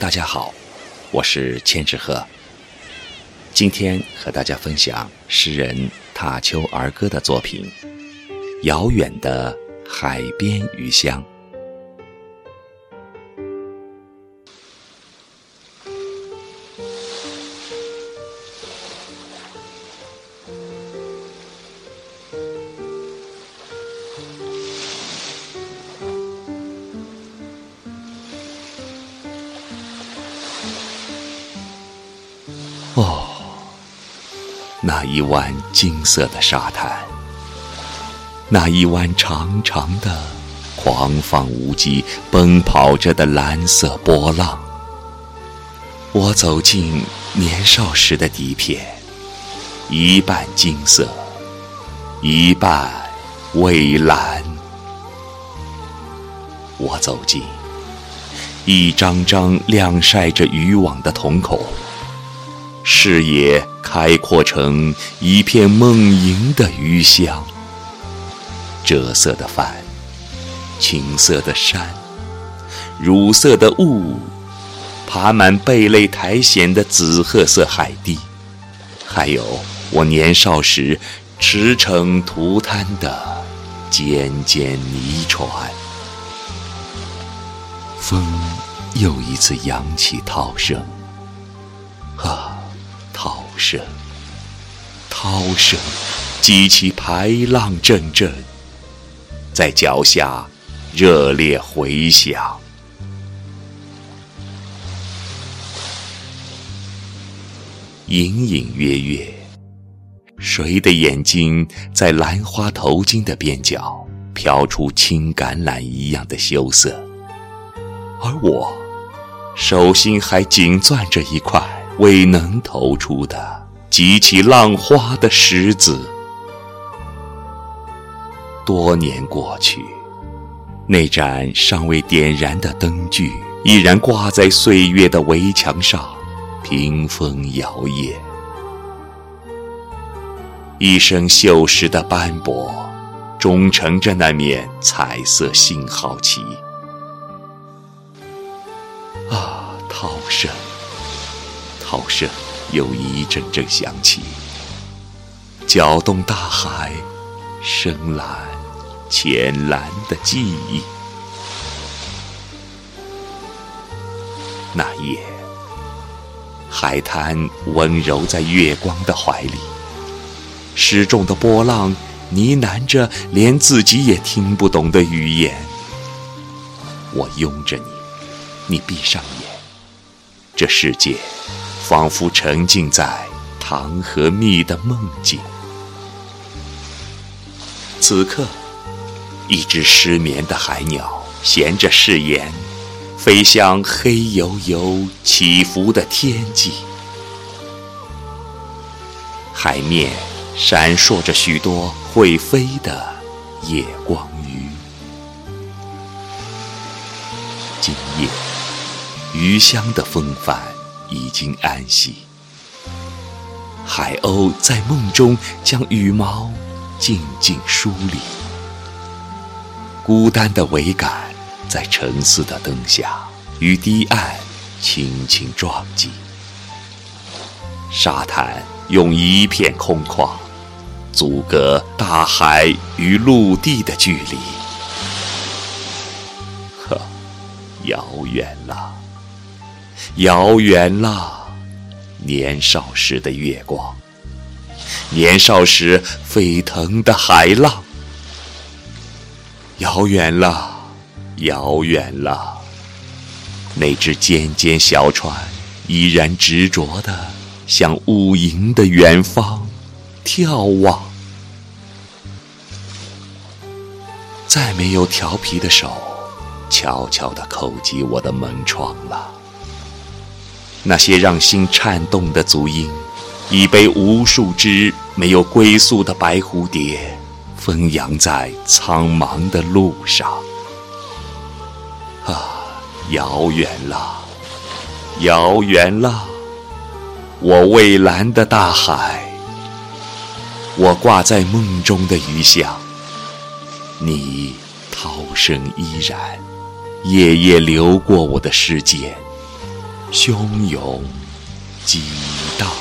大家好，我是千纸鹤。今天和大家分享诗人踏秋儿歌的作品《遥远的海边鱼乡》。哦，那一湾金色的沙滩，那一湾长长的、狂放无羁、奔跑着的蓝色波浪。我走进年少时的底片，一半金色，一半蔚蓝。我走进一张张晾晒着渔网的瞳孔。视野开阔成一片梦萦的鱼香，赭色的帆，青色的山，乳色的雾，爬满贝类苔藓的紫褐色海地，还有我年少时驰骋涂滩的尖尖泥船。风又一次扬起涛声，啊！声，涛声，激起排浪阵阵，在脚下热烈回响。隐隐约约，谁的眼睛在兰花头巾的边角飘出青橄榄一样的羞涩，而我手心还紧攥着一块。未能投出的激起浪花的石子，多年过去，那盏尚未点燃的灯具依然挂在岁月的围墙上，屏风摇曳。一生锈蚀的斑驳，忠诚着那面彩色信号旗。啊，涛声。涛声又一阵阵响起，搅动大海深蓝、浅蓝的记忆。那夜，海滩温柔在月光的怀里，失重的波浪呢喃着连自己也听不懂的语言。我拥着你，你闭上眼，这世界。仿佛沉浸在糖和蜜的梦境。此刻，一只失眠的海鸟衔着誓言，飞向黑油油起伏的天际。海面闪烁着许多会飞的夜光鱼。今夜，鱼香的风帆。已经安息，海鸥在梦中将羽毛静静梳理，孤单的桅杆在沉思的灯下与堤岸轻轻撞击，沙滩用一片空旷阻隔大海与陆地的距离，呵，遥远了。遥远了，年少时的月光，年少时沸腾的海浪。遥远了，遥远了，那只尖尖小船依然执着地向无垠的远方眺望。再没有调皮的手悄悄地叩击我的门窗了。那些让心颤动的足音，已被无数只没有归宿的白蝴蝶分扬在苍茫的路上。啊，遥远了，遥远了，我蔚蓝的大海，我挂在梦中的鱼香，你涛声依然，夜夜流过我的世界。汹涌激荡。